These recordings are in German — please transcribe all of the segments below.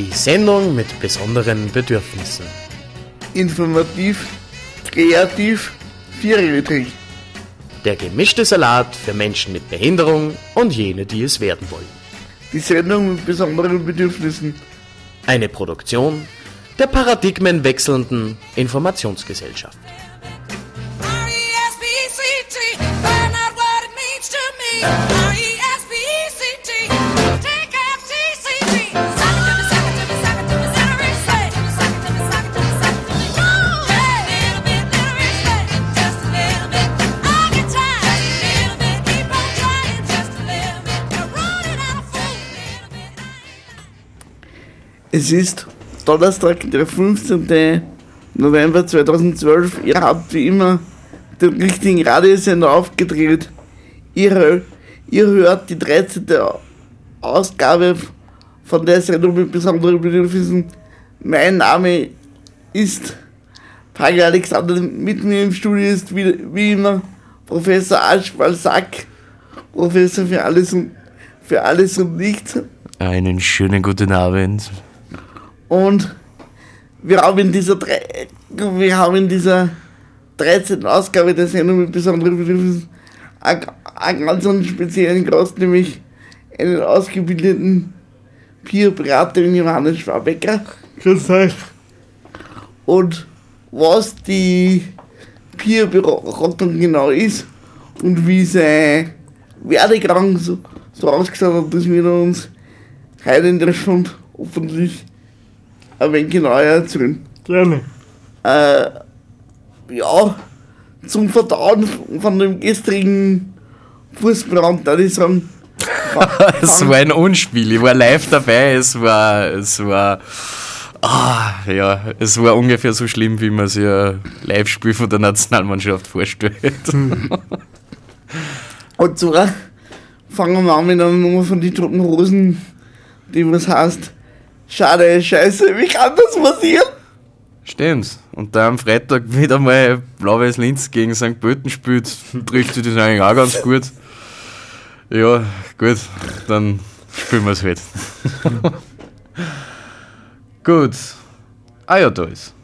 Die Sendung mit besonderen Bedürfnissen. Informativ, kreativ, vierrädrig. Der gemischte Salat für Menschen mit Behinderung und jene, die es werden wollen. Die Sendung mit besonderen Bedürfnissen. Eine Produktion der paradigmenwechselnden Informationsgesellschaft. R-E-S-P-E-C-T, find out what it means to me. R-E-S-P-E-C-T, take F-T-C-T. Suck Es ist Donnerstag, der 15. November 2012. Ihr habt wie immer den richtigen Radiosender aufgedreht. Ihr, ihr hört die 13. Ausgabe von der Sendung mit besonderen Bedürfnissen. Mein Name ist Pagel Alexander. Mit mir im Studio ist wie, wie immer Professor Aschwal Sack, Professor für alles und, für alles und nichts. Einen schönen guten Abend. Und wir haben in dieser, wir haben in dieser 13. Ausgabe der Sendung mit besonderen Bedürfnissen einen, ganz speziellen Gast, nämlich einen ausgebildeten Bierberater Johannes Schwabecker. Grüß euch. Und was die Bierberatung genau ist und wie sein Werdegang so, so ausgesehen hat, das wird er uns heute in der Stunde hoffentlich ein wenig genauer erzählen. Gerne. Äh, ja, zum Verdauen von dem gestrigen Fußbrand, da ich sagen, Es war ein Unspiel. Ich war live dabei. Es war, es war, ah, ja, es war ungefähr so schlimm, wie man sich ein Live-Spiel von der Nationalmannschaft vorstellt. und zwar fangen wir an mit einer Nummer von die Toten Hosen, die was heißt, schade, scheiße, wie kann das passieren? Stimmt's. Und da am Freitag wieder mal Blau-Weiß Linz gegen St. Pölten spielt, trifft sich das eigentlich auch ganz gut. Ja, gut, dann spielen wir es halt. gut. Ah ja, da ist.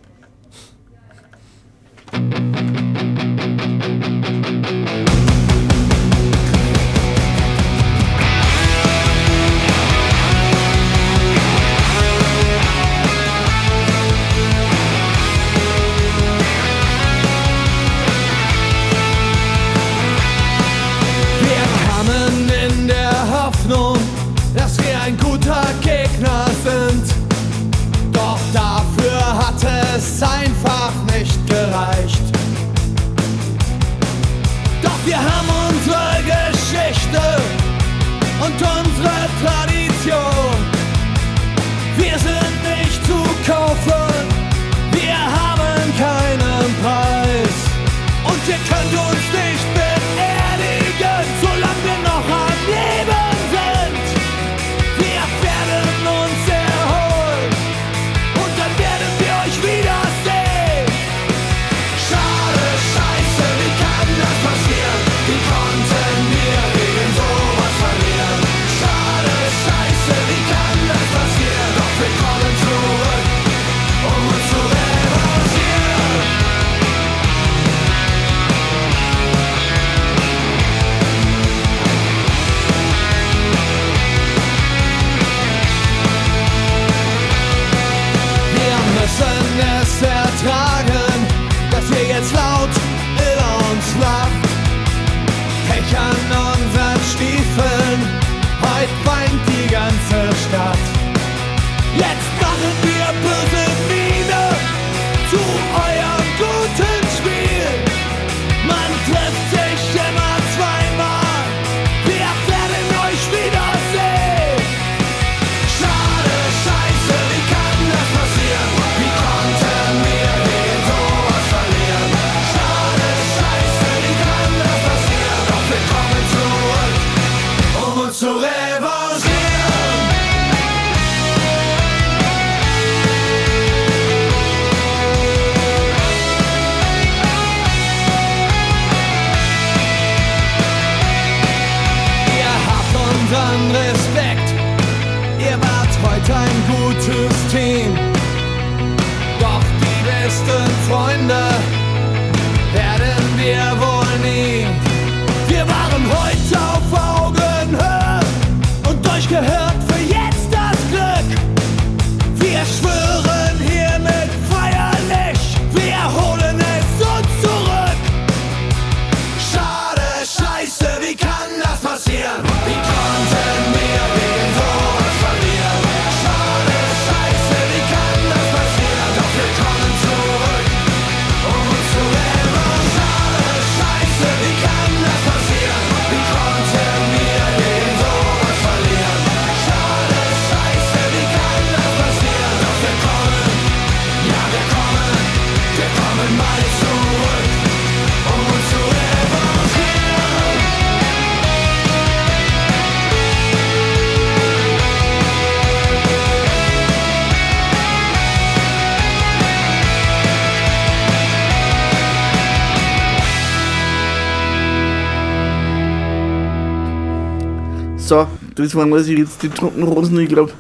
Das waren also jetzt die Toten Rosen. Ich glaube,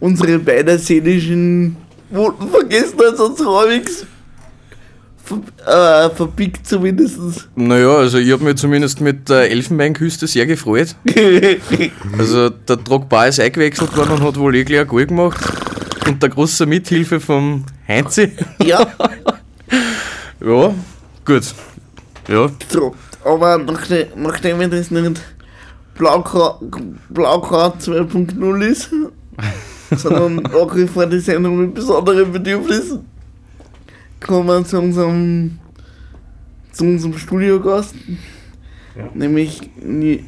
unsere beiden seelischen Wunden vergessen als uns halbwegs ver, äh, verpickt zumindest. Naja, also ich habe mich zumindest mit der Elfenbeinküste sehr gefreut. Also der Drogba ist eingewechselt worden und hat wohl eh gleich ein Goal gemacht. Unter großer Mithilfe vom Heinzi. ja, Ja, gut. Ja, so. Aber nachdem, nachdem wir das nicht Blaukra Blaukra 2.0 ist, sondern wie vor die Sendung mit besonderen Bedürfnissen, kommen wir zu unserem, zu unserem Studiogast, nämlich Ni-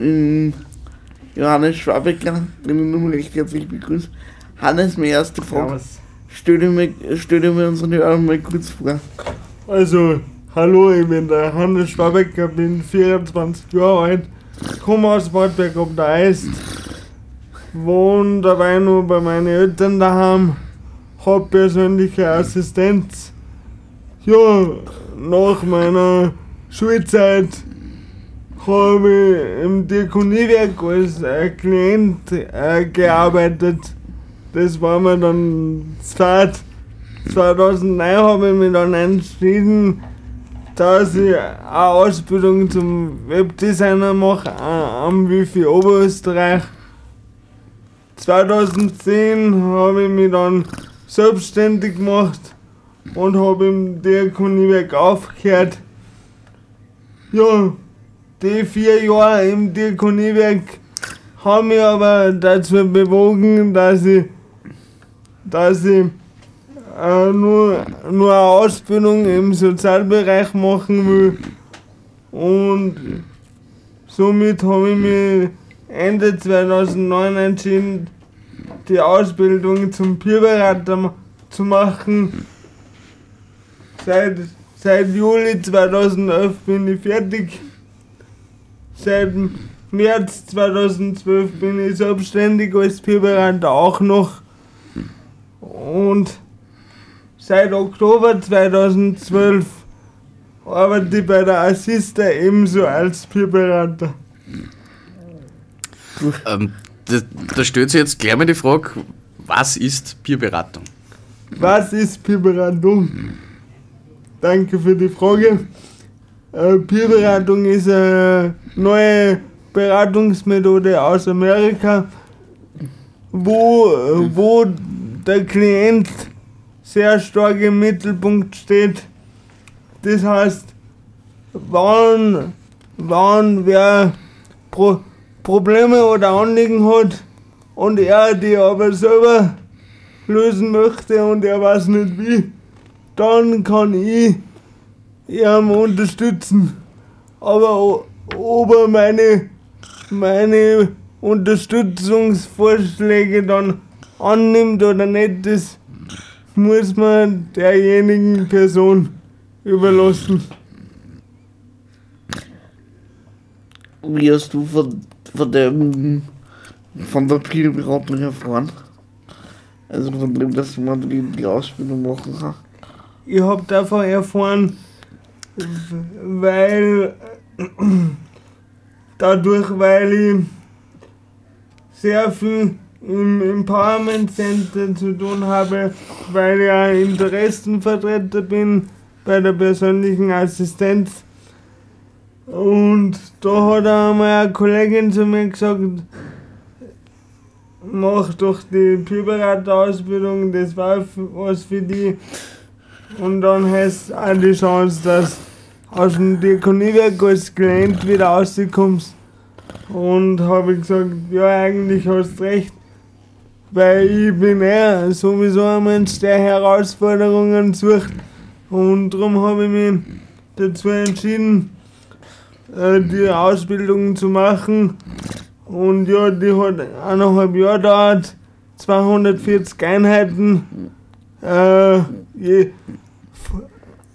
ähm, Johannes Schwabecker, den ich nun recht herzlich begrüße. Hannes, meine erste Frage. Stell dir, mal, stell dir mal unseren Hörern mal kurz vor. Also, hallo, ich bin der Hannes Schwabecker, bin 24 Jahre alt, komme aus Waldberg ob der Eist, wohne dabei nur bei meinen Eltern daheim, hab persönliche Assistenz. Ja, nach meiner Schulzeit habe ich im Diakoniewerk als Klient äh, gearbeitet. Das war mir dann Zeit. 2009 habe ich mich dann entschieden, dass ich eine Ausbildung zum Webdesigner mache am Wifi Oberösterreich. 2010 habe ich mich dann selbstständig gemacht und habe im Diakoniewerk aufgehört. Ja, die vier Jahre im Diakoniewerk haben mich aber dazu bewogen, dass ich, dass ich äh, nur, nur eine Ausbildung im Sozialbereich machen will. Und somit habe ich mich Ende 2009 entschieden, die Ausbildung zum Peerberater zu machen. Seit, seit Juli 2011 bin ich fertig. Seit März 2012 bin ich selbstständig als Peerberater auch noch. Und seit Oktober 2012 arbeite ich bei der Assista ebenso als Peerberater. ähm, da, da stellt sich jetzt gleich mal die Frage, was ist Peerberatung? Was ist Peerberatung? Danke für die Frage. Äh, Peerberatung ist eine neue Beratungsmethode aus Amerika, wo, äh, wo der Klient sehr stark im Mittelpunkt steht. Das heißt, wann, wann wer Pro Probleme oder Anliegen hat und er die aber selber lösen möchte und er weiß nicht wie, dann kann ich ihn unterstützen. Aber ob er meine, meine Unterstützungsvorschläge dann annimmt oder nicht, das muss man derjenigen Person überlassen. Wie hast du von, von dem von der Peerberatung erfahren? Also von dem, dass man die, die Ausbildung machen kann. Ich habe davon erfahren, weil dadurch, weil ich sehr viel im Empowerment Center zu tun habe, weil ich ein Interessenvertreter bin bei der persönlichen Assistenz. Und da hat einmal eine Kollegin zu mir gesagt, mach doch die Peerberater-Ausbildung, das war was für die. Und dann hast du auch die Chance, dass aus dem Diakoniewerk als Klient wieder rauskommst. Und habe ich gesagt, ja eigentlich hast du recht. Weil ich bin eher sowieso ein Mensch, der Herausforderungen sucht. Und darum habe ich mich dazu entschieden, äh, die Ausbildung zu machen. Und ja, die hat eineinhalb Jahre gedauert, 240 Einheiten. Äh, je,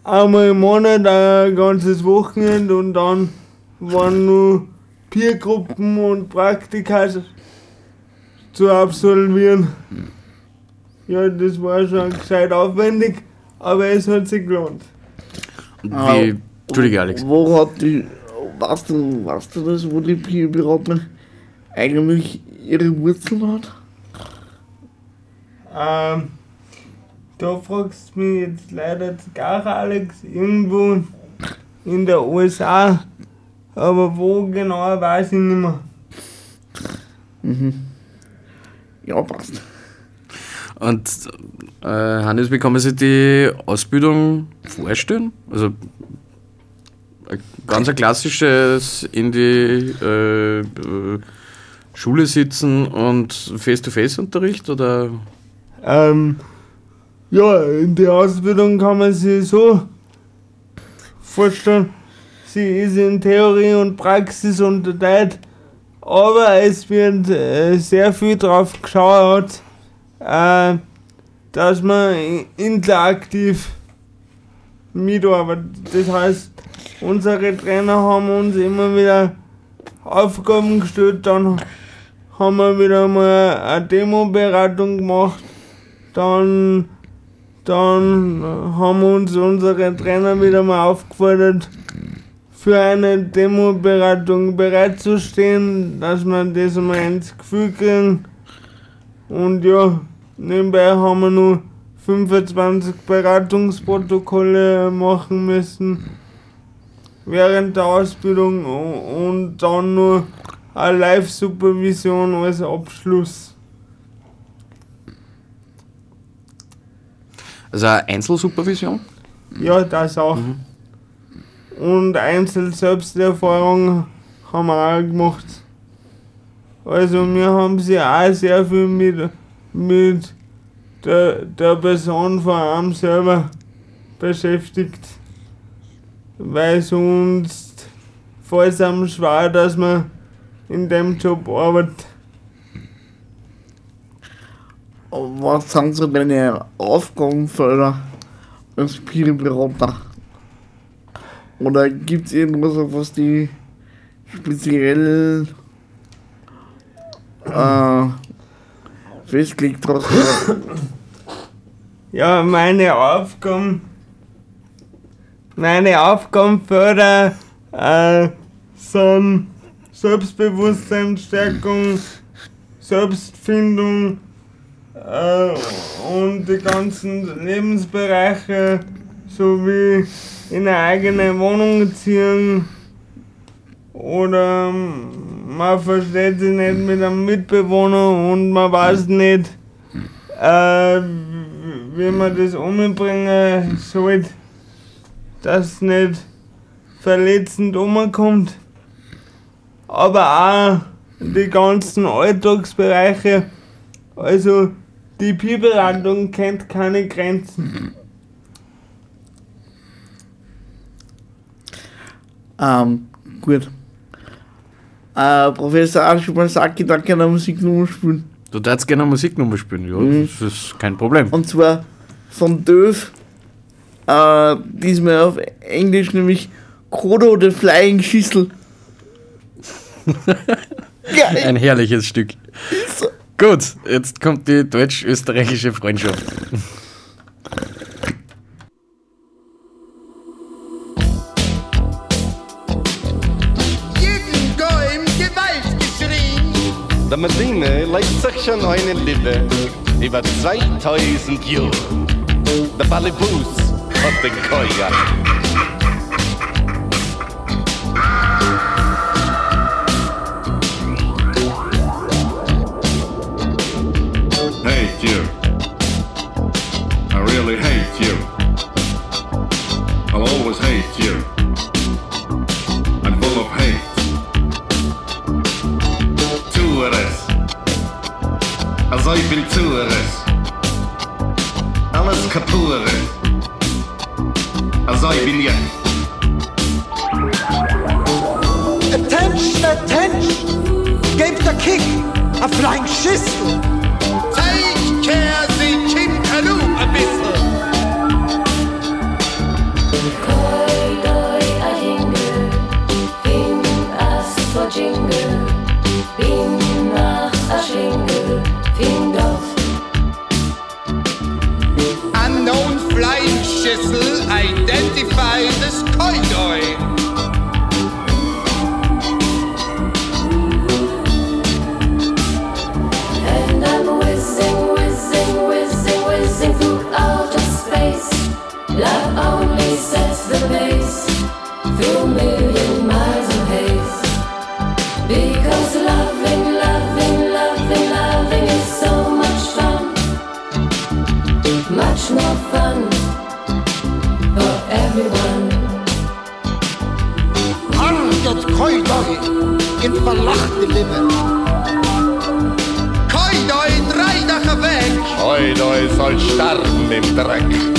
einmal im Monat ein ganzes Wochenende und dann waren nur Peergruppen und Praktika zu absolvieren. Ja, das war schon gescheit aufwendig, aber es hat sich gelohnt. Ah, wie, Entschuldige Alex. Wo hat die, weißt du, weißt du das, wo die Peerberatung eigentlich ihre Wurzeln hat? Ähm, da fragst du mich jetzt leider gar Alex, irgendwo in der USA, aber wo genau weiß ich nicht mehr. Ja, passt. Und äh, Hannes, wie kann man sich die Ausbildung vorstellen? Also ein ganz ein klassisches in die äh, äh, Schule sitzen und Face-to-Face-Unterricht oder? Ähm, ja, in der Ausbildung kann man sich so vorstellen, sie ist in Theorie und Praxis unterteilt, aber es wird äh, sehr viel drauf geschaut, äh, dass man interaktiv mitarbeitet. Das heißt, unsere Trainer haben uns immer wieder Aufgaben gestellt, dann haben wir wieder mal eine Demo-Beratung gemacht, dann, dann haben uns unsere Trainer wieder mal aufgefordert, für eine Demo-Beratung bereitzustehen, dass wir das mal ins Gefühl kriegen. Und ja, nebenbei haben wir nur 25 Beratungsprotokolle machen müssen während der Ausbildung und dann nur eine Live-Supervision als Abschluss. Also eine Einzelsupervision? Ja, das auch. Und Einzel-Selbsterfahrung haben wir auch gemacht. Also wir haben sie auch sehr viel mit, mit der, der Person von einem selber beschäftigt. Weil sonst fällt es einem schwer, dass man in dem Job arbeitet. Was sind so deine Aufgabenfelder als Peer-Berater? Oder gibt es irgendwas, auf was die speziell äh, festgelegt hast? Ja, meine Aufgaben, meine Aufgabenfelder äh, sind Selbstbewusstseinsstärkung, Selbstfindung äh, und die ganzen Lebensbereiche sowie in eine eigene Wohnung ziehen oder man versteht sich nicht mit einem Mitbewohner und man weiß nicht, äh, wie man das umbringen soll, dass nicht verletzend umkommt. Aber auch die ganzen Alltagsbereiche, also die Bibelhandlung kennt keine Grenzen. Ähm, gut. Äh, Professor Arschmann sagt, da kann er Musiknummer spielen. Du darfst gerne eine Musiknummer spielen, ja, das ist kein Problem. Und zwar von Döv. Äh, diesmal auf Englisch, nämlich Kodo the Flying Schissel. Geil. Ein herrliches Stück. Gut, jetzt kommt die deutsch-österreichische Freundschaft. Medine legt sich schon eine Liebe über 2000 Jahre. Der Ballibus hat den Keuer. Also ich bin jetzt. Attention, attention. Gebt a kick. A flying schissel. Koidoi soll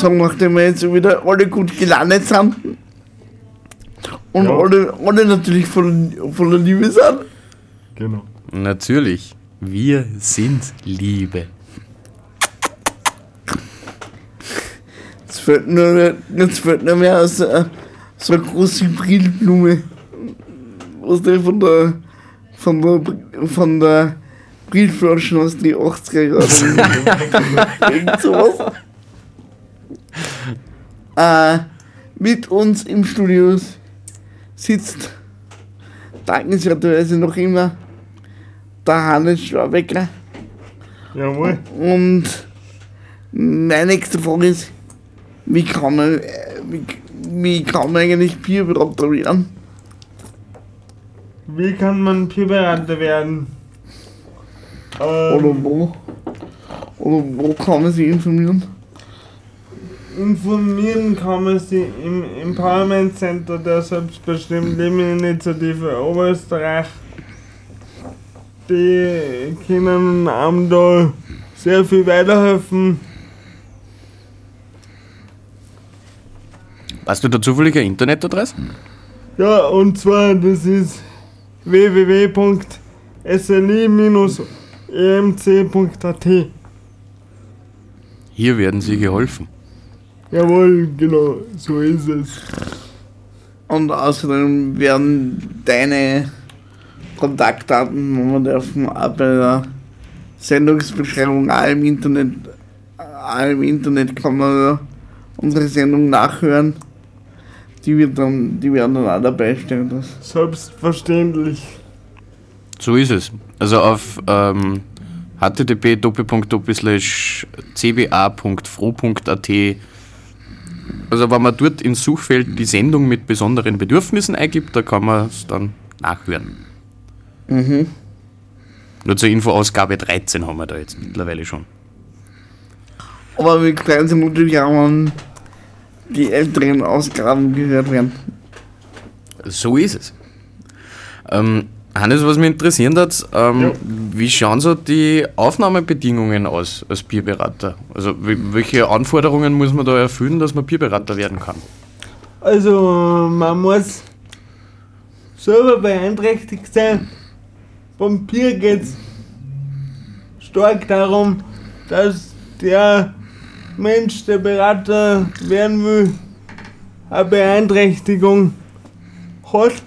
So, nachdem wir jetzt wieder alle gut gelandet sind und Ja. alle, alle natürlich voller, voller Liebe sind, Genau. Natürlich. Wir sind Liebe. jetzt fällt nur, jetzt fällt nur mehr so, äh, so eine große Brilblume. Was der von der, von der, von der Brilflaschen aus den 80er Jahren. Irgend sowas. Äh, mit uns im Studio sitzt dankenswerterweise noch immer der Hannes Schwabecker. Jawohl. Und meine nächste Frage ist, wie kann man, äh, wie, wie kann man eigentlich Bierberater werden? Wie kann man Bierberater werden? Ähm, Oder wo? Oder wo kann man sich informieren? Informieren kann man sich im Empowerment Center der Selbstbestimmt Leben Initiative Oberösterreich. Die können einem da sehr viel weiterhelfen. Hast du da zufällig eine Internetadresse? Ja, und zwar das ist www.sli-emc.at. Hier werden sie geholfen. Jawohl, genau, so ist es. Und außerdem werden deine Kontaktdaten, wenn man dürfen, auch bei der Sendungsbeschreibung auch im Internet, auch im Internet kann man unsere Sendung nachhören. Die, wird dann, die werden dann auch dabei stehen. Das. Selbstverständlich. So ist es. Also auf ähm, http://cba.fro.at Also wenn man dort ins Suchfeld die Sendung mit besonderen Bedürfnissen eingibt, da kann man es dann nachhören. Mhm. Nur zur Info, Ausgabe 13 haben wir da jetzt mittlerweile schon. Aber wir freuen uns natürlich auch, wenn die älteren Ausgaben gehört werden. So ist es. Ähm, Hannes, was mich interessieren hat, ähm, wie schauen so die Aufnahmebedingungen aus als Bierberater? Also welche Anforderungen muss man da erfüllen, dass man Bierberater werden kann? Also man muss selber beeinträchtigt sein. Beim Bier geht es stark darum, dass der Mensch, der Berater werden will, eine Beeinträchtigung hat,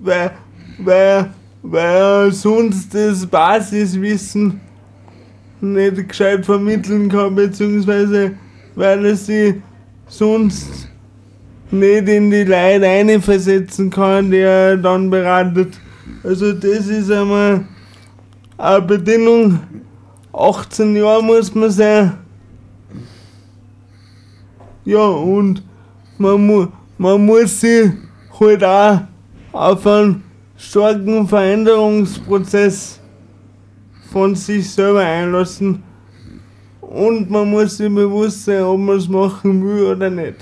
weil, weil, weil er sonst das Basiswissen nicht gescheit vermitteln kann, beziehungsweise weil er sich sonst nicht in die Leute einversetzen kann, die er dann beratet. Also das ist einmal eine Bedingung. 18 Jahre muss man sein. Ja, und man, mu man muss sich halt auch auf einen starken Veränderungsprozess von sich selber einlassen. Und man muss sich bewusst sein, ob man es machen will oder nicht.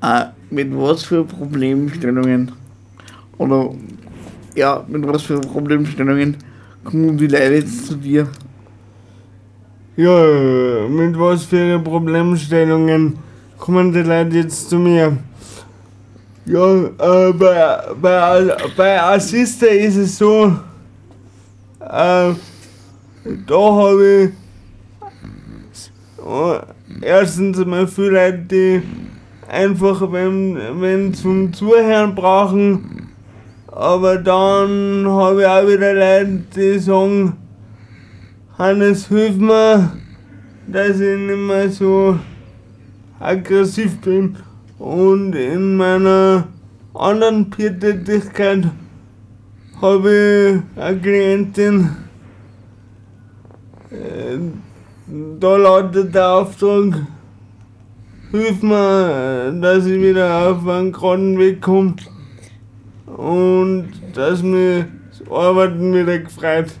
Ah, mit was für Problemstellungen oder ja, mit was für Problemstellungen kommen die Leute jetzt zu dir? Ja, mit was für Problemstellungen kommen die Leute jetzt zu mir? Ja, äh, bei, bei, bei Assista ist es so, äh, da habe ich erstens einmal viele Leute, die einfach wenn, wenn zum Zuhören brauchen, aber dann habe ich auch wieder Leute, die sagen, Hannes, hilf mir, dass ich nicht mehr so aggressiv bin. Und in meiner anderen Peer-Tätigkeit habe ich eine Klientin, äh, da lautet der Auftrag, hilf mir, dass ich wieder auf einen geraden Weg komme und dass mir das Arbeiten wieder gefreut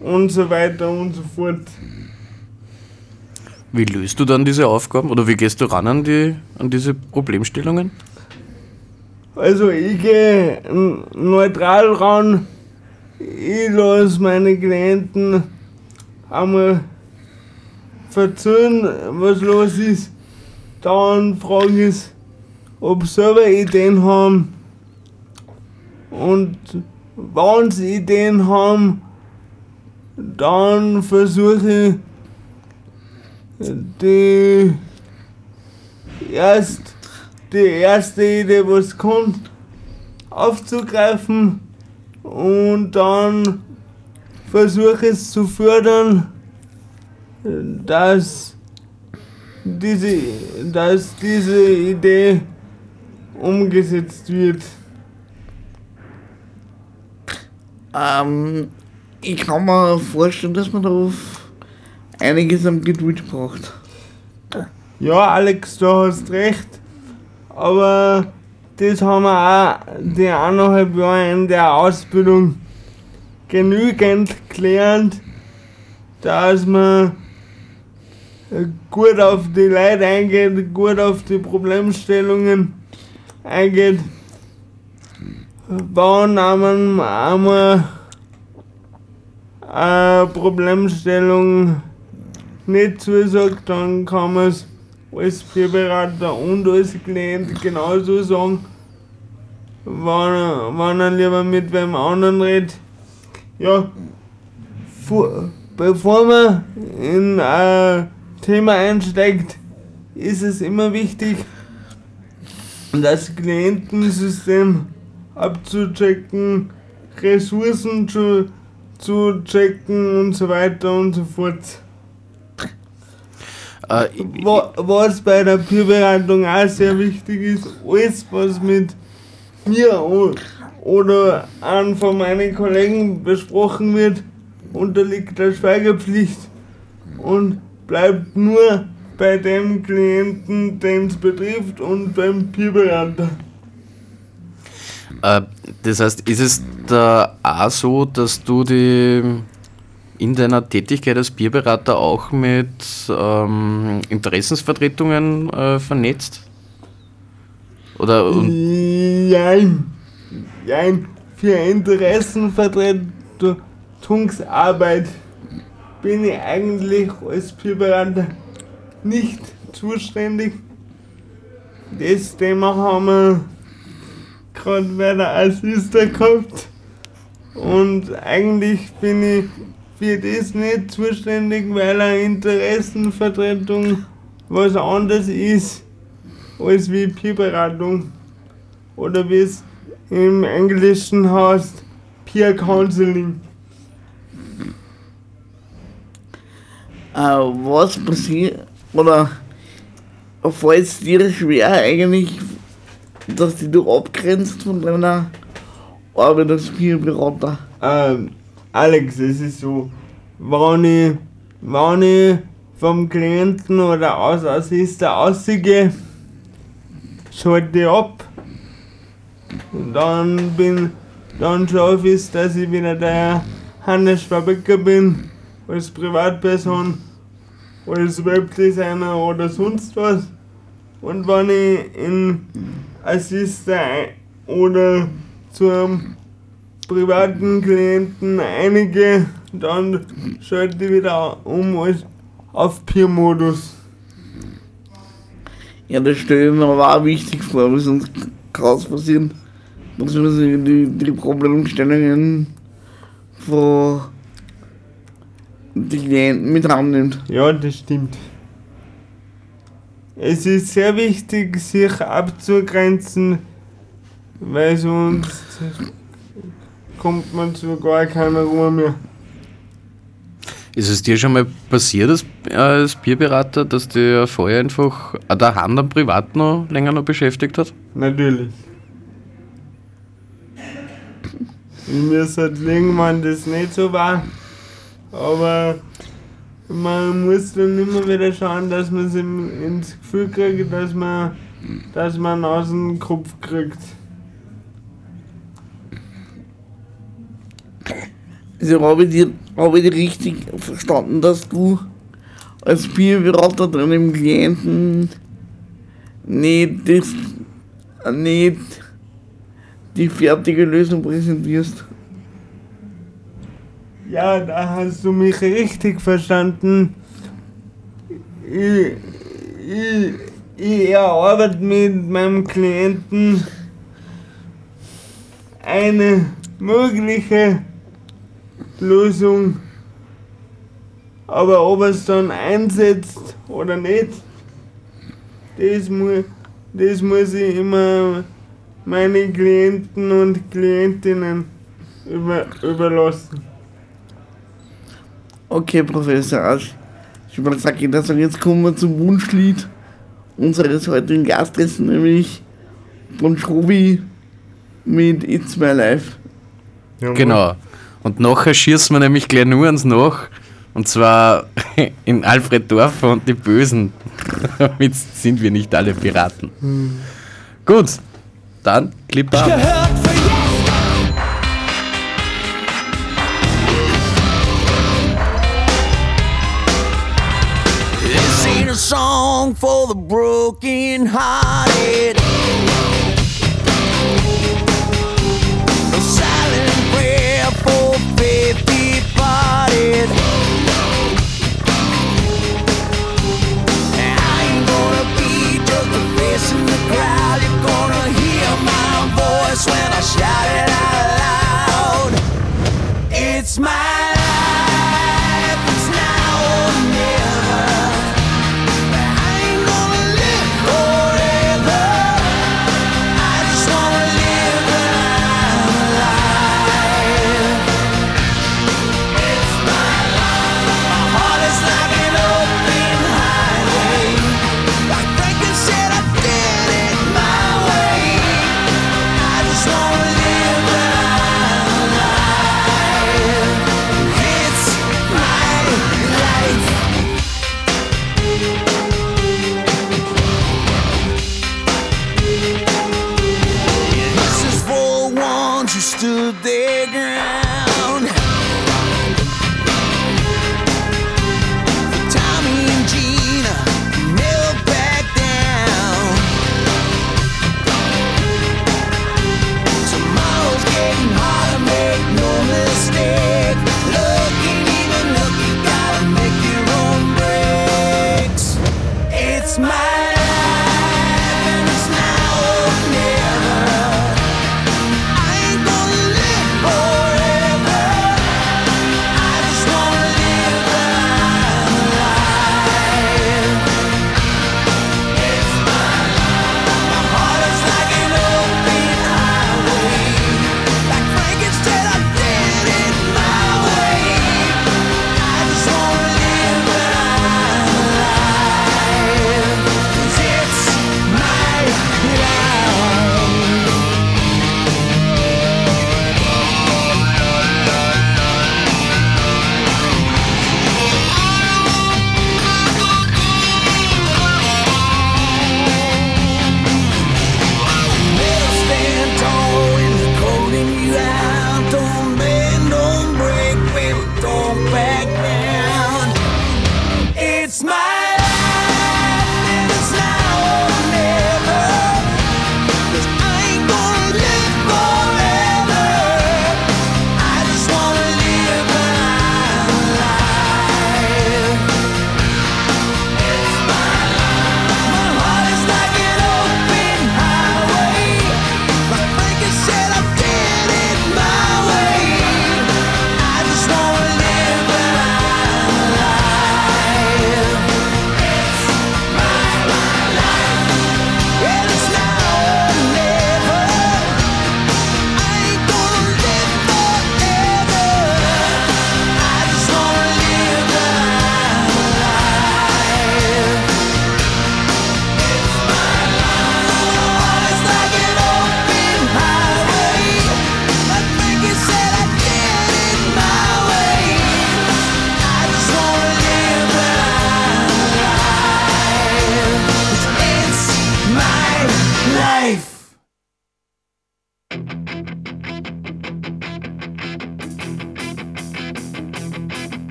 und so weiter und so fort. Wie löst du dann diese Aufgaben oder wie gehst du ran an, die, an diese Problemstellungen? Also ich gehe n- neutral ran, ich lasse meine Klienten einmal erzählen, was los ist. Dann frage ich, ob sie selber Ideen haben. Und wenn sie Ideen haben, dann versuche ich die erst die erste Idee, was kommt, aufzugreifen und dann versuche es zu fördern, dass diese, dass diese Idee umgesetzt wird. Ähm, ich kann mir vorstellen, dass man darauf einiges an Geduld braucht. Ja, Alex, du hast recht. Aber das haben wir auch die eineinhalb Jahre in der Ausbildung genügend gelernt, dass man gut auf die Leute eingeht, gut auf die Problemstellungen eingeht. Einem einmal eine Problemstellung nicht zusagt, dann kann man es als Peerberater und als Klient genauso sagen, wenn er, wenn er lieber mit wem anderen redet. Ja, vor, bevor man in ein Thema einsteigt, ist es immer wichtig, das Klientensystem abzuchecken, Ressourcen zu, zu checken und so weiter und so fort. Äh, Wa- Was bei der Peerberatung auch sehr wichtig ist, alles was mit mir oder einem von meinen Kollegen besprochen wird, unterliegt der Schweigepflicht und bleibt nur bei dem Klienten, den es betrifft und beim Peerberater. Äh, das heißt, ist es da auch so, dass du die in deiner Tätigkeit als Bierberater auch mit ähm, Interessensvertretungen äh, vernetzt? Oder Nein, nein, für Interessenvertretungsarbeit bin ich eigentlich als Peerberater nicht zuständig, das Thema haben wir gerade bei der Assister gehabt. Und eigentlich bin ich für das nicht zuständig, weil eine Interessenvertretung was anderes ist als wie Peerberatung. Oder wie es im Englischen heißt, Peer Counseling. Äh, was passiert, oder fällt es dir schwer eigentlich, dass du dich abgrenzt von deiner Arbeit als Peerberater? Ähm, Alex, es ist so, wenn ich, wenn ich vom Klienten oder aus Assister ausgehe, schalte ich ab. Und dann bin, dann schaffe ich es, dass ich wieder der Hannes Fabriker bin, als Privatperson, als Webdesigner oder sonst was. Und wenn ich in Assister ein- oder zu einem privaten Klienten einige, dann schalte ich wieder um als auf Peer-Modus. Ja, das stelle ich mir aber auch wichtig vor, weil sonst kann es passieren, dass man sich die, die Problemstellungen von den Klienten mit annimmt. Ja, das stimmt. Es ist sehr wichtig, sich abzugrenzen, weil sonst kommt man zu gar keiner Ruhe mehr. Ist es dir schon mal passiert als, als Bierberater, dass dir vorher einfach der Hand am Privat noch länger noch beschäftigt hat? Natürlich. Mir ist halt irgendwann das nicht so war, aber man muss dann immer wieder schauen, dass man es ins Gefühl kriegt, dass man, dass man aus dem Kopf kriegt. Also habe ich, die, habe ich richtig verstanden, dass du als Peerberater deinem Klienten nicht, das, nicht die fertige Lösung präsentierst. Ja, da hast du mich richtig verstanden. Ich, ich, ich erarbeite mit meinem Klienten eine mögliche Lösung. Aber ob er es dann einsetzt oder nicht, das, mu das muss ich immer meine Klienten und Klientinnen über überlassen. Okay, Professor Asch. Ich würde sagen, das und jetzt kommen wir zum Wunschlied unseres heutigen Gastes, nämlich von Schobi mit It's My Life. Genau. Und nachher schießen wir nämlich gleich nur ans Nach. Und zwar in Alfred Dorfer und die Bösen. Damit sind wir nicht alle Piraten. Gut, dann Clip ab. Song for the broken hearted. shouted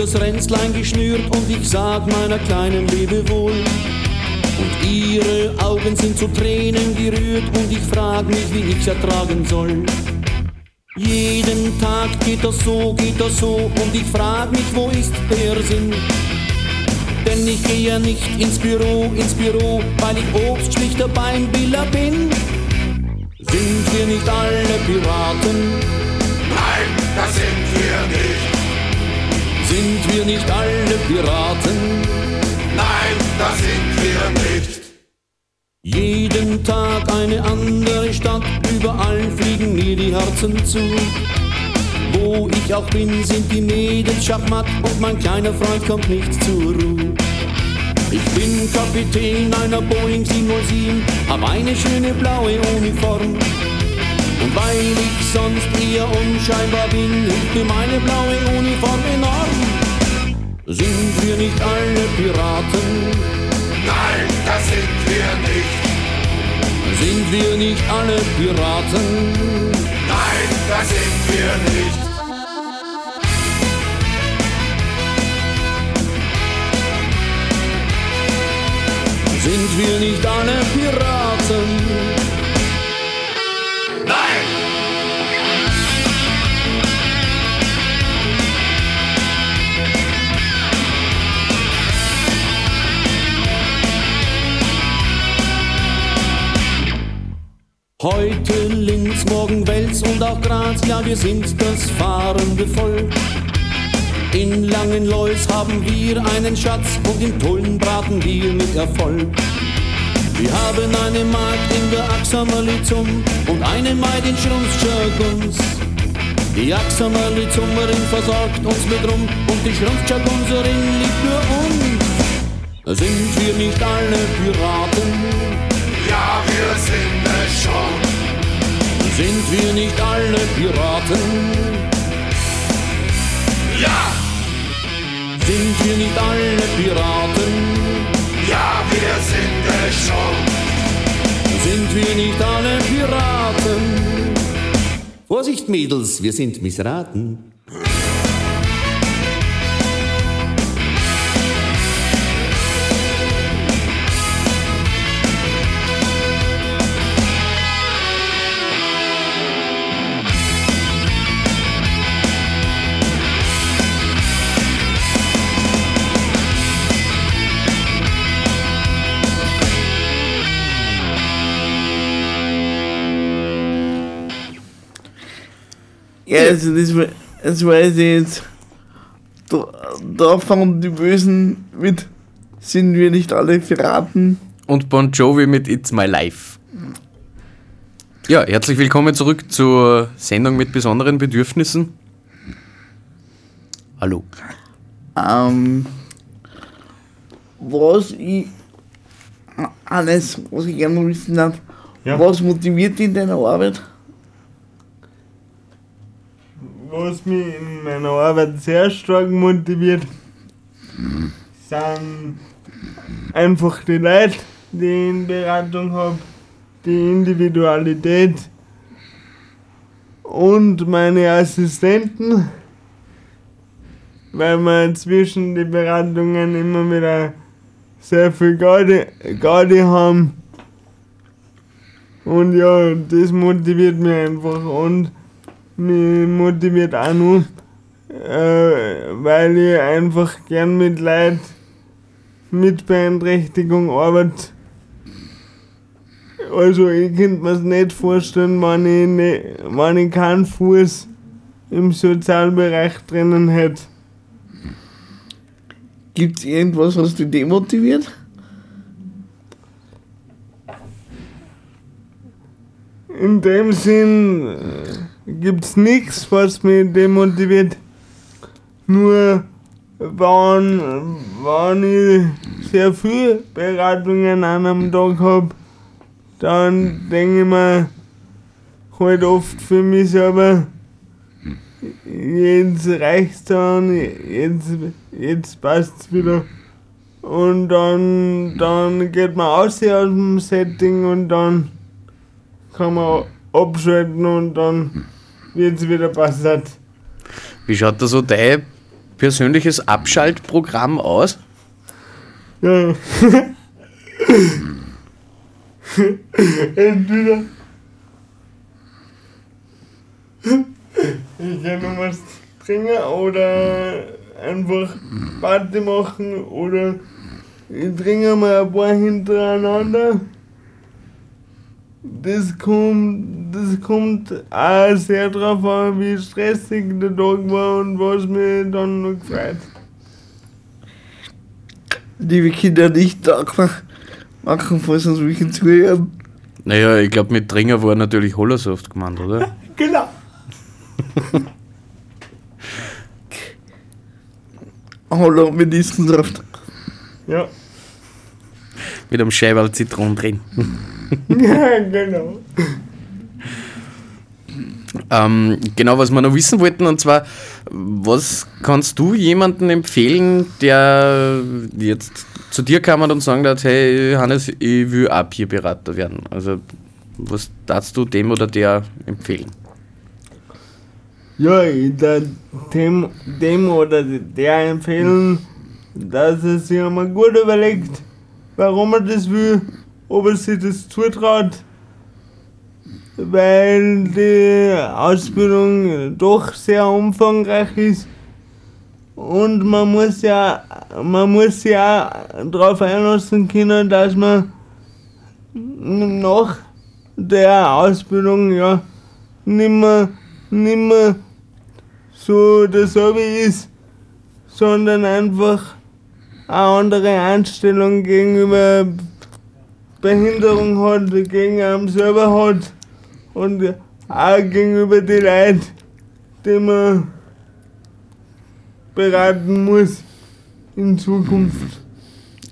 das Ränzlein geschnürt und ich sag meiner kleinen Liebe wohl. Und ihre Augen sind zu Tränen gerührt und ich frag mich, wie ich's ertragen soll. Jeden Tag geht das so, geht das so und ich frag mich, wo ist der Sinn? Denn ich gehe ja nicht ins Büro, ins Büro, weil ich Obstschlichter beim Biller bin. Sind wir nicht alle Piraten? Nein, das sind wir nicht. Sind wir nicht alle Piraten? Nein, das sind wir nicht. Jeden Tag eine andere Stadt, überall fliegen mir die Herzen zu. Wo ich auch bin, sind die Mädels schachmatt und mein kleiner Freund kommt nicht zur Ruhe. Ich bin Kapitän einer Boeing 707, hab eine schöne blaue Uniform. Und weil ich sonst eher unscheinbar bin, hilft mir meine blaue Uniform enorm. Sind wir nicht alle Piraten? Nein, das sind wir nicht. Sind wir nicht alle Piraten? Nein, das sind wir nicht. Sind wir nicht alle Piraten? Heute Linz, morgen Wels und auch Graz, ja wir sind das fahrende Volk. In Langenlois haben wir einen Schatz und in Tulln braten wir mit Erfolg. Wir haben eine Magd in der Axamerlizum und eine Maid in Schrumpfschaguns. Die Axamerlizummerin versorgt uns mit Rum und die Schrumpfschagunserin liebt nur uns. Sind wir nicht alle Piraten? Ja, wir sind es schon. Sind wir nicht alle Piraten? Ja! Sind wir nicht alle Piraten? Ja, wir sind es schon. Sind wir nicht alle Piraten? Vorsicht, Mädels, wir sind missraten. Ja, also das, we- das weiß ich jetzt. Da, da fangen die Bösen mit, sind wir nicht alle Piraten? Und Bon Jovi mit It's My Life. Ja, herzlich willkommen zurück zur Sendung mit besonderen Bedürfnissen. Hallo. Ähm, was ich, alles, was ich gerne wissen darf, Ja. was motiviert dich in deiner Arbeit? Was mich in meiner Arbeit sehr stark motiviert, sind einfach die Leute, die ich in Beratung habe, die Individualität und meine Assistenten, weil wir zwischen den Beratungen immer wieder sehr viel Garde haben. Und ja, das motiviert mich einfach und mich motiviert auch nur, äh, weil ich einfach gern mit Leuten mit Beeinträchtigung arbeite. Also ich könnte mir nicht vorstellen, wenn ich, ne, wenn ich keinen Fuß im Sozialbereich drinnen hätte. Gibt es irgendwas, was dich demotiviert? In dem Sinn äh, gibt's nichts, was mich demotiviert. Nur wenn, wenn ich sehr viele Beratungen an einem Tag habe, dann denke ich mir halt oft für mich selber, jetzt reicht's dann, jetzt, jetzt passt's wieder. Und dann, dann geht man aus dem Setting und dann kann man abschalten und dann wird's wieder passiert. Wie schaut da so dein persönliches Abschaltprogramm aus? Ja. Entweder ich kann noch was trinken oder einfach Party machen oder ich trinke mal ein paar hintereinander. Das kommt, das kommt auch sehr drauf an, wie stressig der Tag war und was mich dann noch gefreut. Liebe Kinder, nicht machen, machen falls uns welche zuhören. Naja, ich glaube, mit Dringer war natürlich Hollersoft gemeint, oder? Genau. Hallo, mit Nissensaft. Ja. Mit einem Scheiberl Zitronen drin. ja, genau. Ähm, genau, was wir noch wissen wollten, und zwar, was kannst du jemandem empfehlen, der jetzt zu dir kam und sagen hat, hey Hannes, ich will auch Bierberater werden. Also was darfst du dem oder der empfehlen? Ja, ich darf dem, dem oder der empfehlen, dass er sich einmal gut überlegt, warum er das will, ob er sich das zutraut, weil die Ausbildung doch sehr umfangreich ist. Und man muss ja, man muss ja darauf einlassen können, dass man nach der Ausbildung ja nimmer, nimmer so dasselbe ist, sondern einfach eine andere Einstellung gegenüber Behinderung hat, gegen einem selber hat und auch gegenüber die Leute, die man beraten muss in Zukunft.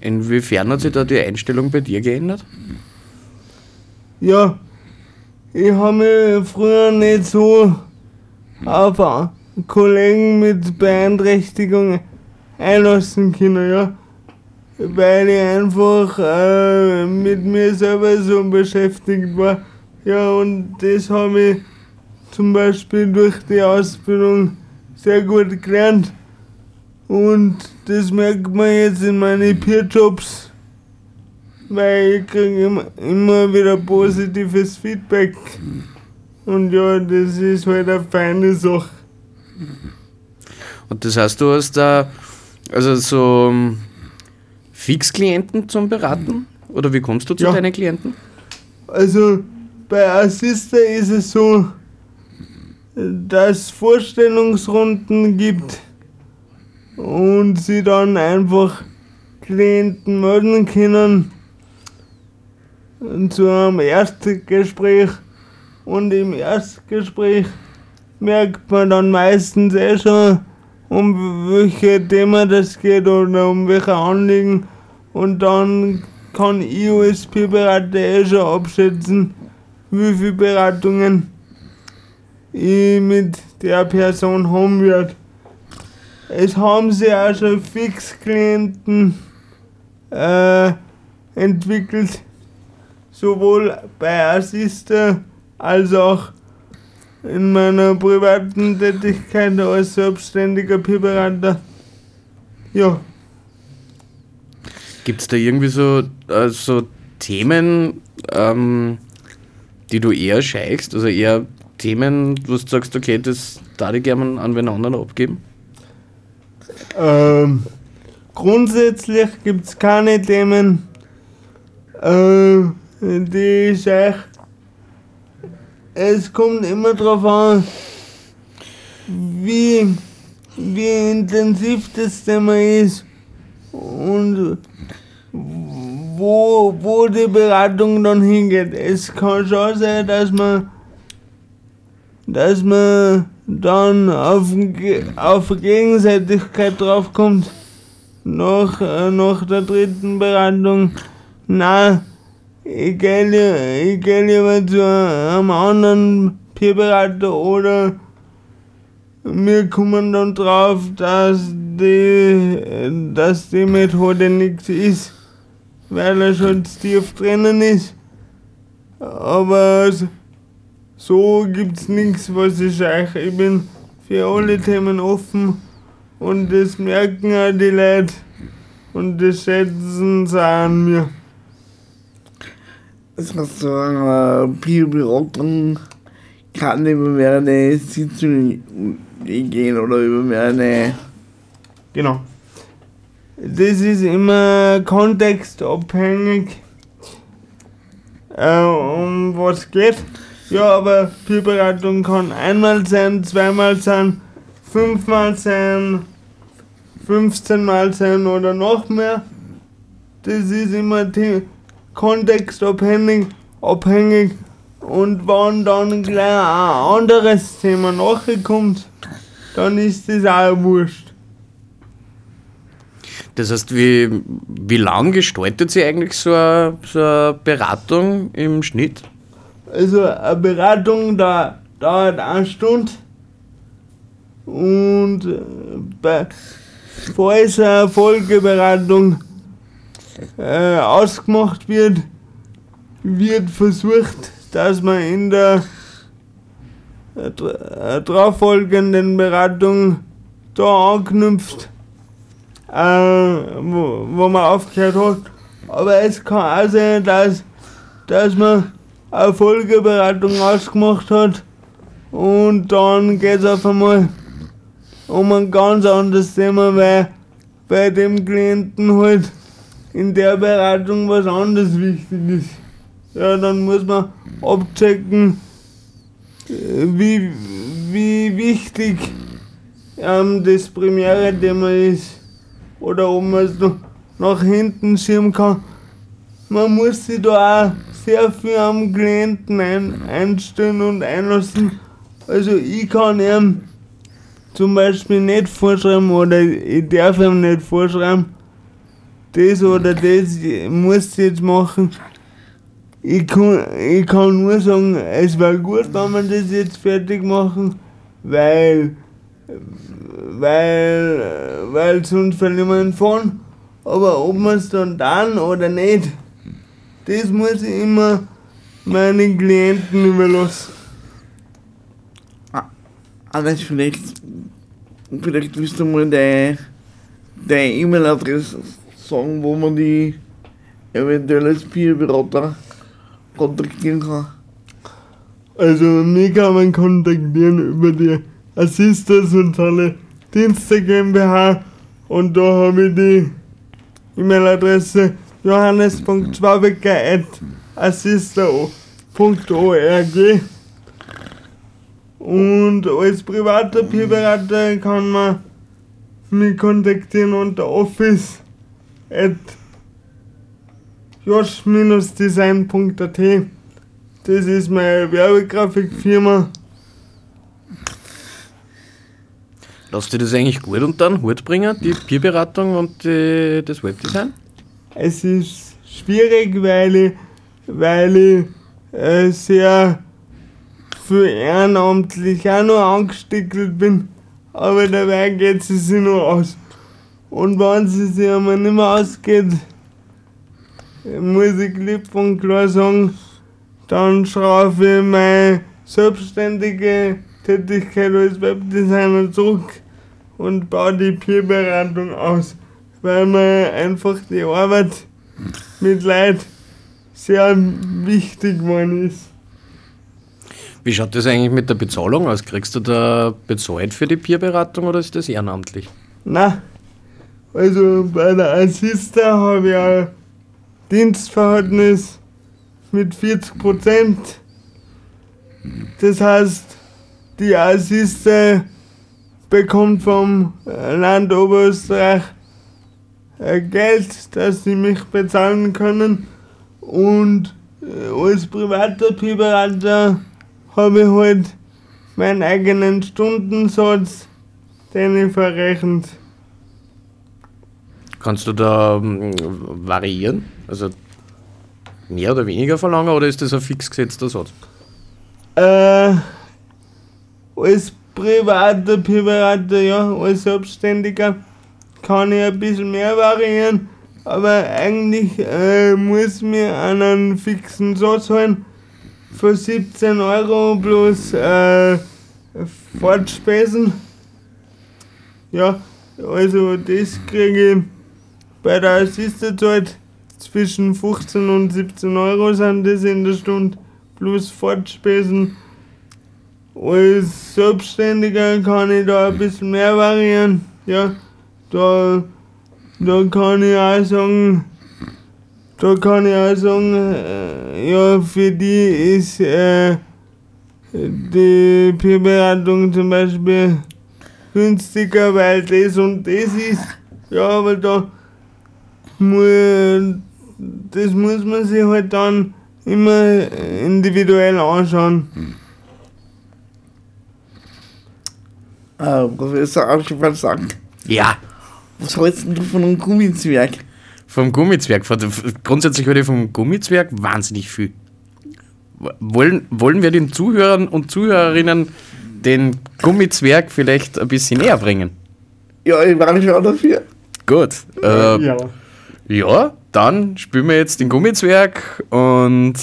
Inwiefern hat sich da die Einstellung bei dir geändert? Ja, ich habe mich früher nicht so auf Kollegen mit Beeinträchtigung einlassen können, ja. Weil ich einfach äh, mit mir selber so beschäftigt war. Ja, und das habe ich zum Beispiel durch die Ausbildung sehr gut gelernt. Und das merkt man jetzt in meinen Peerjobs, weil ich kriege immer, immer wieder positives Feedback. Und ja, das ist halt eine feine Sache. Und das heißt, du hast da also so Fixklienten zum Beraten? Oder wie kommst du zu Ja. deinen Klienten? Also bei Assista ist es so, dass es Vorstellungsrunden gibt und sie dann einfach Klienten melden können zu einem Erstgespräch und im Erstgespräch merkt man dann meistens eh schon, um welche Thema das geht oder um welche Anliegen und dann kann Peerberater eh schon abschätzen, wie viele Beratungen ich mit der Person haben werde. Es haben sich auch schon Fixklienten äh, entwickelt, sowohl bei Assista als auch in meiner privaten Tätigkeit als selbstständiger Peerberater. Ja. Gibt es da irgendwie so, äh, so Themen, ähm, die du eher scheichst? Also eher Themen, wo du sagst, okay, das darf ich gerne an wen anderen abgeben? Ähm, grundsätzlich gibt es keine Themen, äh, die ich euch. Es kommt immer darauf an, wie, wie intensiv das Thema ist und wo, wo die Beratung dann hingeht. Es kann schon sein, dass man dass man dann auf, auf Gegenseitigkeit draufkommt. Nach, äh, nach der dritten Beratung, na, ich gehe ich geh lieber zu einem anderen Peerberater oder wir kommen dann drauf, dass die, dass die Methode nichts ist, weil er schon tief drinnen ist. Aber so gibt's nichts, was ich sage. Ich bin für alle Themen offen und das merken auch die Leute und das schätzen sie an mir. Das heißt, so eine Peerberatung kann über mehrere Sitzungen gehen oder über mehrere. Genau. Das ist immer kontextabhängig, äh, um was geht. Ja, aber Peerberatung kann einmal sein, zweimal sein, fünfmal sein, 15 Mal sein oder noch mehr. Das ist immer kontextabhängig abhängig. und wenn dann gleich ein anderes Thema nachkommt, dann ist das auch wurscht. Das heißt, wie, wie lang gestaltet sich eigentlich so eine, so eine Beratung im Schnitt? Also eine Beratung da dauert eine Stunde und äh, bei, falls eine Folgeberatung äh, ausgemacht wird, wird versucht, dass man in der äh, darauffolgenden Beratung da anknüpft, äh, wo, wo man aufgehört hat. Aber es kann auch sein, dass, dass man eine Folgeberatung ausgemacht hat und dann geht es auf einmal um ein ganz anderes Thema, weil bei dem Klienten halt in der Beratung was anderes wichtig ist. Ja, dann muss man abchecken, wie, wie wichtig ähm, das primäre Thema ist oder ob man es noch nach hinten schieben kann. Man muss sich da auch sehr viel am Klienten ein, einstellen und einlassen. Also ich kann ihm zum Beispiel nicht vorschreiben oder ich darf ihm nicht vorschreiben, das oder das muss ich jetzt machen. Ich kann, ich kann nur sagen, es wäre gut, wenn wir das jetzt fertig machen, weil, weil, weil sonst verlieren wir den Faden. Aber ob wir es dann dann oder nicht, das muss ich immer meinen Klienten überlassen. Alles vielleicht, vielleicht willst du mal deine, E-Mail-Adresse sagen, wo man die eventuell als Peerberater kontaktieren kann. Also mich kann man kontaktieren über die Assista Soziale Dienste GmbH und da habe ich die E-Mail-Adresse johannes.schwabecker.assista.org und als privater Peerberater kann man mich kontaktieren unter office josh-design.at das ist meine Werbegrafikfirma. Lass dir das eigentlich gut unter den Hut bringen, die Peerberatung und die, das Webdesign? Es ist schwierig, weil ich, weil ich äh, sehr für ehrenamtlich auch noch angestickelt bin. Aber dabei geht sie sich noch aus. Und wenn sie sich einmal nicht mehr ausgeht, muss ich klipp und klar sagen, dann schraube ich meine selbstständige Tätigkeit als Webdesigner zurück und baue die Peerberatung aus, weil mir einfach die Arbeit mit Leid sehr wichtig geworden ist. Wie schaut das eigentlich mit der Bezahlung aus? Kriegst du da bezahlt für die Peerberatung oder ist das ehrenamtlich? Na, also bei der Assista habe ich ein Dienstverhältnis mit 40 Prozent. Das heißt, die Assista bekommt vom Land Oberösterreich äh, Geld, dass sie mich bezahlen können. Und äh, als privater Pieberater habe ich halt meinen eigenen Stundensatz, den ich verrechnet. Kannst du da ähm, variieren? Also mehr oder weniger verlangen oder ist das ein fix gesetzter Satz? Äh, als privater Pirater, ja, als Selbstständiger kann ich ein bisschen mehr variieren, aber eigentlich äh, muss mir einen fixen Satz halten von 17 Euro plus äh, Fahrtspesen. Ja, also das kriege ich bei der Assistenzeit zwischen 15 und 17 Euro sind das in der Stunde plus Fahrtspesen. Als Selbstständiger kann ich da ein bisschen mehr variieren. Ja, da, da kann ich auch sagen, da kann ich auch sagen, äh, ja, für die ist äh, die Peerberatung zum Beispiel günstiger, weil das und das ist. Ja, aber da mu das muss man sich halt dann immer individuell anschauen. Äh, Professor Archibald sagt, Ja. was hältst du von einem Gummizwerg? Vom Gummizwerg. Grundsätzlich halte ich vom Gummizwerg wahnsinnig viel. Wollen, wollen wir den Zuhörern und Zuhörerinnen den Gummizwerg vielleicht ein bisschen näher bringen? Ja, ich war schon dafür. Gut. Äh, Ja. ja, dann spielen wir jetzt den Gummizwerg und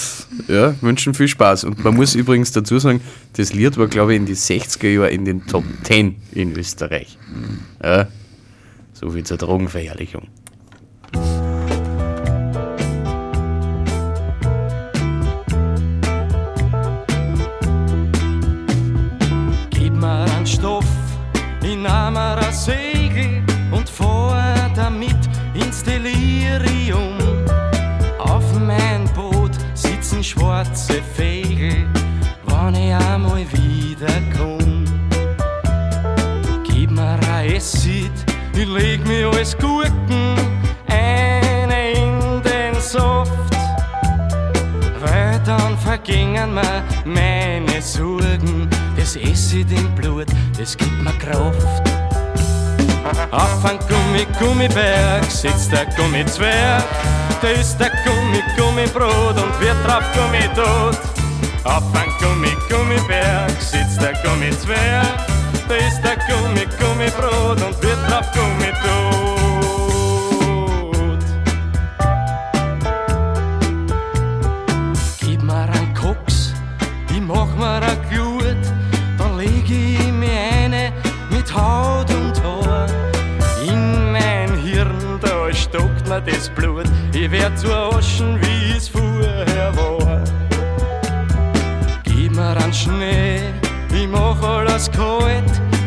ja, wünschen viel Spaß. Und man muss übrigens dazu sagen, das Lied war, glaube ich, in die 60er Jahre in den Top 10 in Österreich. Ja, so viel zur Drogenverherrlichung. Acid im Blut, das gibt mir Kraft. Auf ein Gummi, Gummiberg sitzt der Gummizwerg. Da ist der Gummi, Gummibrot und wird drauf Gummi tot. Auf ein Gummi, Gummiberg sitzt der Gummizwerg. Da ist der Gummi, Gummibrot und wird drauf Gummi mir das Blut, ich werd zu Aschen, wie es vorher war. Gib mir einen Schnee, ich mach alles kalt,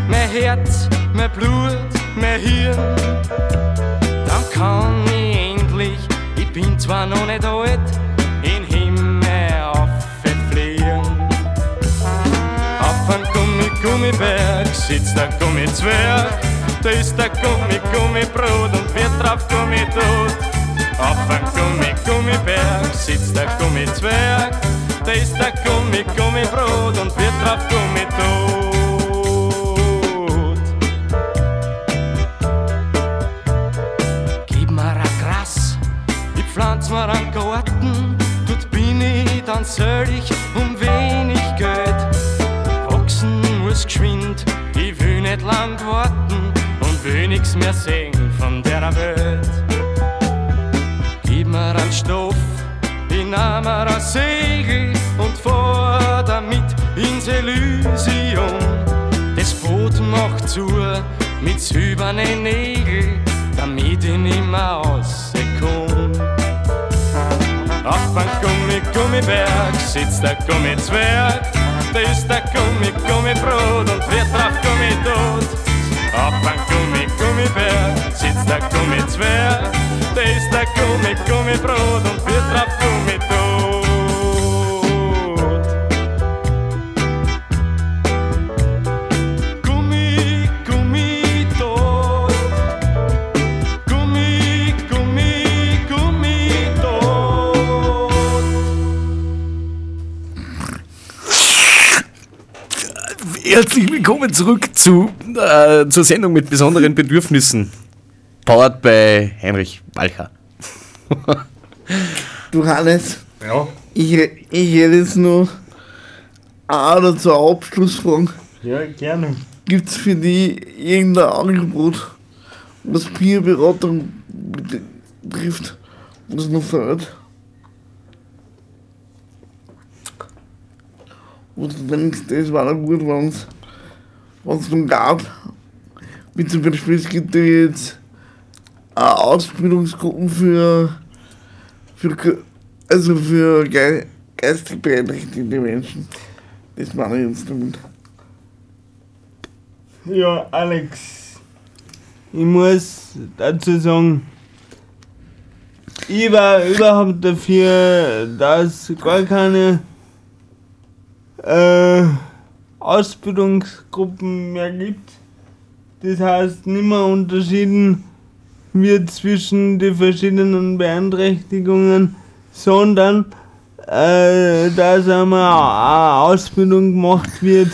mein Herz, mein Blut, mein Hirn. Dann kann ich endlich, ich bin zwar noch nicht alt, in Himmel auffliegen. Auf ein Gummi, Gummiberg sitzt der Gummizwerg. Da ist der Gummi, Gummibrot und wird drauf Gummi tot. Auf ein Gummi, Gummiberg sitzt der Gummizwerg. Da ist der Gummi, Gummibrot und wird drauf Gummi silbernen Nägeln, damit ich nimmer rauskomm. Auf ein Gummi, Gummiberg sitzt der Gummizwerg. Da ist der Gummi, Gummibrot und wird drauf Gummi tot. Auf ein Gummi, Gummiberg sitzt der Gummizwerg. Da ist der Gummi, Gummibrot und wird drauf Gummi tot. Herzlich willkommen zurück zu, äh, zur Sendung mit besonderen Bedürfnissen. Powered bei Heinrich Walcher. Du Hannes, Ja. Ich, ich hätte jetzt noch eine oder zwei Abschlussfragen. Ja, gerne. Gibt es für die irgendein Angebot, was Peerberatung betrifft, was noch fehlt? Wo denkst, das war gut, wenn es noch gab. Wie zum Beispiel, es gibt ja jetzt eine Ausbildungsgruppen für, für also für ge geistig beeinträchtigte Menschen. Das meine ich jetzt damit. Ja, Alex, ich muss dazu sagen, ich war überhaupt dafür, dass gar keine äh, Ausbildungsgruppen mehr gibt. Das heißt, nicht mehr unterschieden wird zwischen den verschiedenen Beeinträchtigungen, sondern äh, dass einmal eine Ausbildung gemacht wird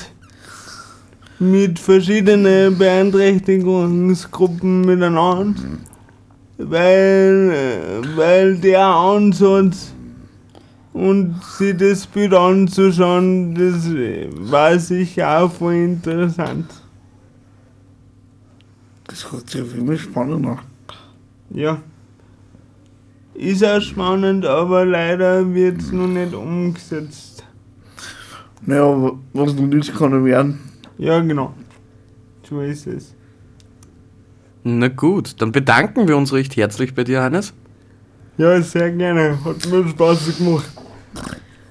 mit verschiedenen Beeinträchtigungsgruppen miteinander, weil, äh, weil der Ansatz und sich das Bild anzuschauen, das war sicher auch voll interessant. Das hört sich auf immer spannend an. Ja. Ist auch spannend, aber leider wird es noch nicht umgesetzt. Naja, was noch nicht kann er werden. Ja, genau. So ist es. Na gut, dann bedanken wir uns recht herzlich bei dir, Hannes. Ja, sehr gerne. Hat mir Spaß gemacht.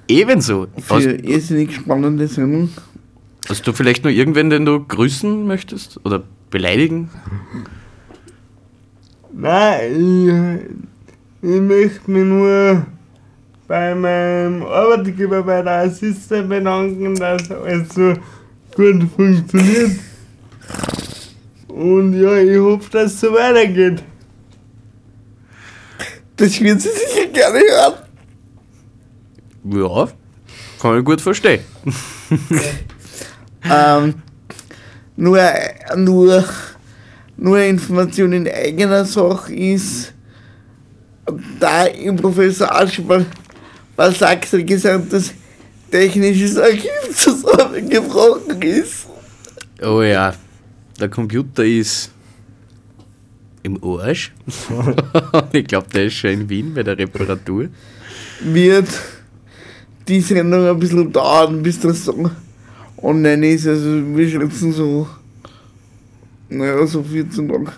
Ebenso. Hast, Für irrsinnig spannende Sendung. hast du vielleicht noch irgendwen, den du grüßen möchtest? Oder beleidigen? Nein, ich, ich möchte mich nur bei meinem Arbeitgeber, bei der Assiste bedanken, dass alles so gut funktioniert. Und ja, ich hoffe, dass es so weitergeht. Das wird sie sicher gerne hören. Ja, kann ich gut verstehen. ähm, nur, nur, nur Information in eigener Sache ist, da im Professor Aschmann bei Sachsen gesamtes technisches Archiv zusammengebrochen ist. Oh ja, der Computer ist im Arsch. ich glaube, der ist schon in Wien bei der Reparatur. wird die Sendung ein bisschen dauern, bis das so online ist. Also wir schätzen so, naja, so 14 Tage.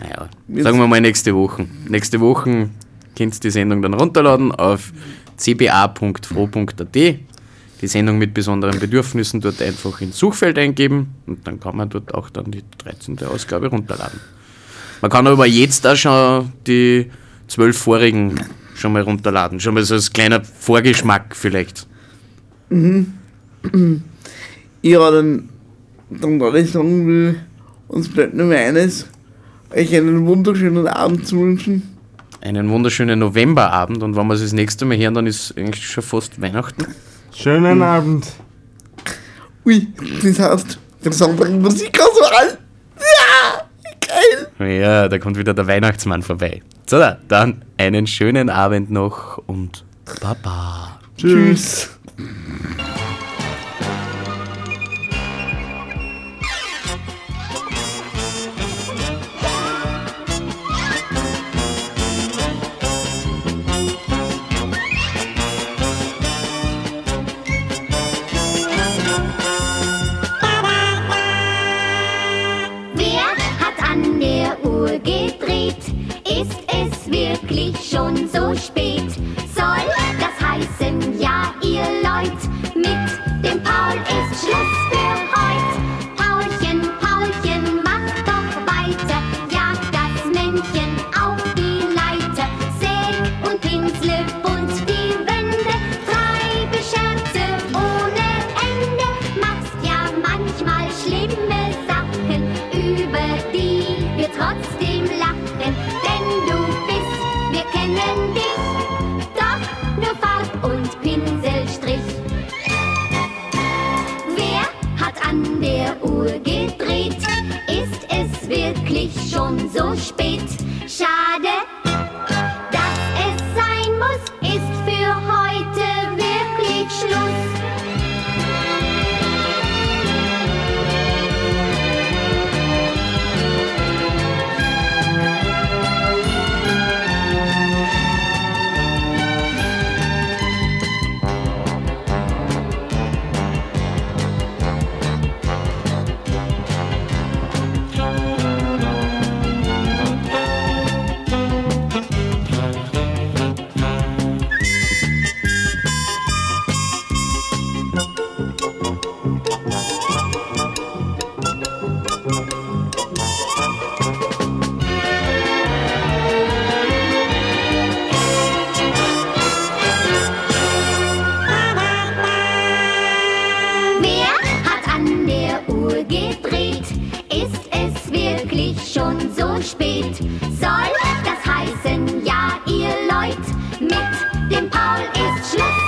Naja, sagen wir mal nächste Woche. Nächste Woche könnt ihr die Sendung dann runterladen auf cba.fro.at. Die Sendung mit besonderen Bedürfnissen dort einfach ins Suchfeld eingeben und dann kann man dort auch dann die 13. Ausgabe runterladen. Man kann aber jetzt auch schon die zwölf vorigen schon mal runterladen. Schon mal so als kleiner Vorgeschmack vielleicht. Mhm. Ja, dann, dann würde ich sagen, will uns bleibt nur mehr eines, euch einen wunderschönen Abend zu wünschen. Einen wunderschönen Novemberabend und wenn wir es das nächste Mal hören, dann ist eigentlich schon fast Weihnachten. Schönen Abend. Ui, das heißt, der Song bringt Musikauswahl. Ja, geil. Ja, da kommt wieder der Weihnachtsmann vorbei. So, dann einen schönen Abend noch und Baba. Tschüss. Wer Uhr gedreht? Ist es wirklich schon so spät?